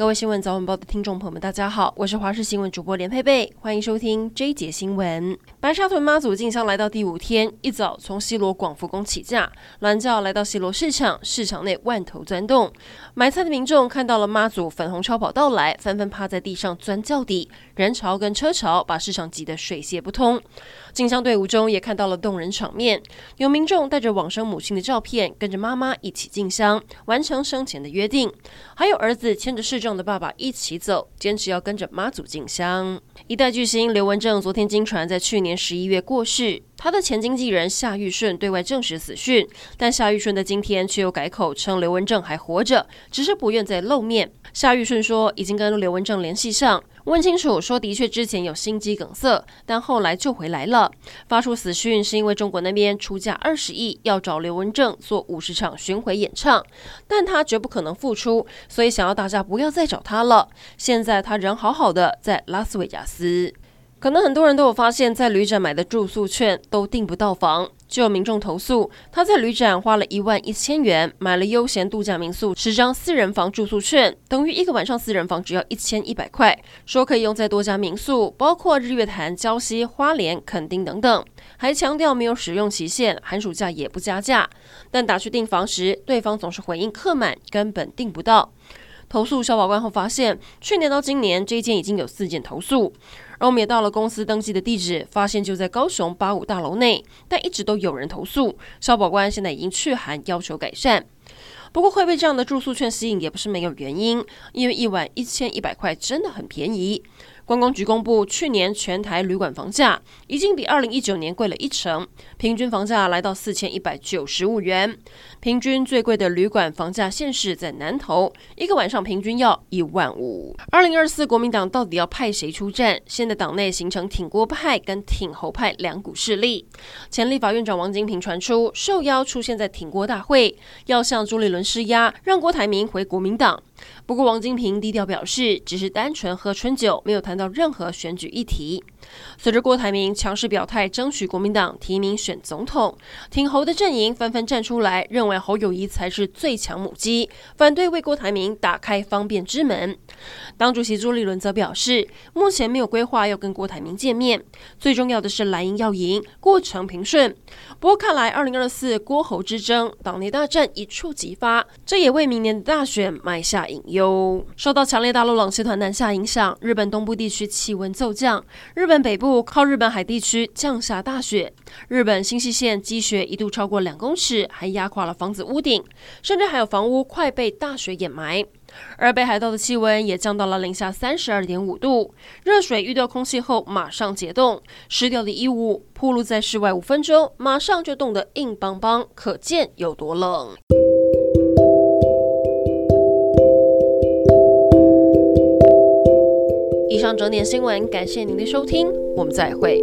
各位新闻早晚报的听众朋友们，大家好，我是华视新闻主播连佩佩，欢迎收听这一节新闻。白沙屯妈祖进香来到第五天，一早从西螺广福宫起驾，銮轿来到西螺市场，市场内万头钻动，买菜的民众看到了妈祖粉红超跑到来，纷纷趴在地上钻轿底，人潮跟车潮把市场挤得水泄不通。进香队伍中也看到了动人场面，有民众带着往生母亲的照片，跟着妈妈一起进香，完成生前的约定，还有儿子牵着市的爸爸一起走，坚持要跟着妈祖进香。一代巨星刘文正昨天经传在去年十一月过世，他的前经纪人夏玉顺对外证实死讯，但夏玉顺的今天却又改口称刘文正还活着，只是不愿再露面。夏玉顺说已经跟刘文正联系上。问清楚，说的确之前有心肌梗塞，但后来救回来了。发出死讯是因为中国那边出价二十亿要找刘文正做五十场巡回演唱，但他绝不可能复出，所以想要大家不要再找他了。现在他人好好的，在拉斯维加斯。可能很多人都有发现，在旅展买的住宿券都订不到房，就有民众投诉，他在旅展花了一万一千元买了悠闲度假民宿十张四人房住宿券，等于一个晚上四人房只要一千一百块，说可以用在多家民宿，包括日月潭、礁溪、花莲、垦丁等等，还强调没有使用期限，寒暑假也不加价。但打去订房时，对方总是回应客满，根本订不到。投诉消保官后发现，去年到今年这一间已经有四件投诉。而我们也到了公司登记的地址，发现就在高雄八五大楼内，但一直都有人投诉。消保官现在已经去函要求改善。不过会被这样的住宿券吸引，也不是没有原因，因为一晚一千一百块真的很便宜。观光局公布，去年全台旅馆房价已经比二零一九年贵了一成，平均房价来到四千一百九十五元。平均最贵的旅馆房价现市在南投，一个晚上平均要一万五。二零二四国民党到底要派谁出战？现在党内形成挺郭派跟挺侯派两股势力。前立法院长王金平传出受邀出现在挺郭大会，要向朱立伦施压，让郭台铭回国民党。不过，王金平低调表示，只是单纯喝春酒，没有谈到任何选举议题。随着郭台铭强势表态，争取国民党提名选总统，挺侯的阵营纷纷站出来，认为侯友谊才是最强母鸡，反对为郭台铭打开方便之门。党主席朱立伦则表示，目前没有规划要跟郭台铭见面，最重要的是蓝营要赢，过程平顺。不过看来，二零二四郭侯之争，党内大战一触即发，这也为明年的大选埋下隐忧。受到强烈大陆冷气团南下影响，日本东部地区气温骤降，日日本北部靠日本海地区降下大雪，日本新潟县积雪一度超过两公尺，还压垮了房子屋顶，甚至还有房屋快被大雪掩埋。而北海道的气温也降到了零下三十二点五度，热水遇到空气后马上结冻，湿掉的衣物暴露在室外五分钟，马上就冻得硬邦邦，可见有多冷。上整点新闻，感谢您的收听，我们再会。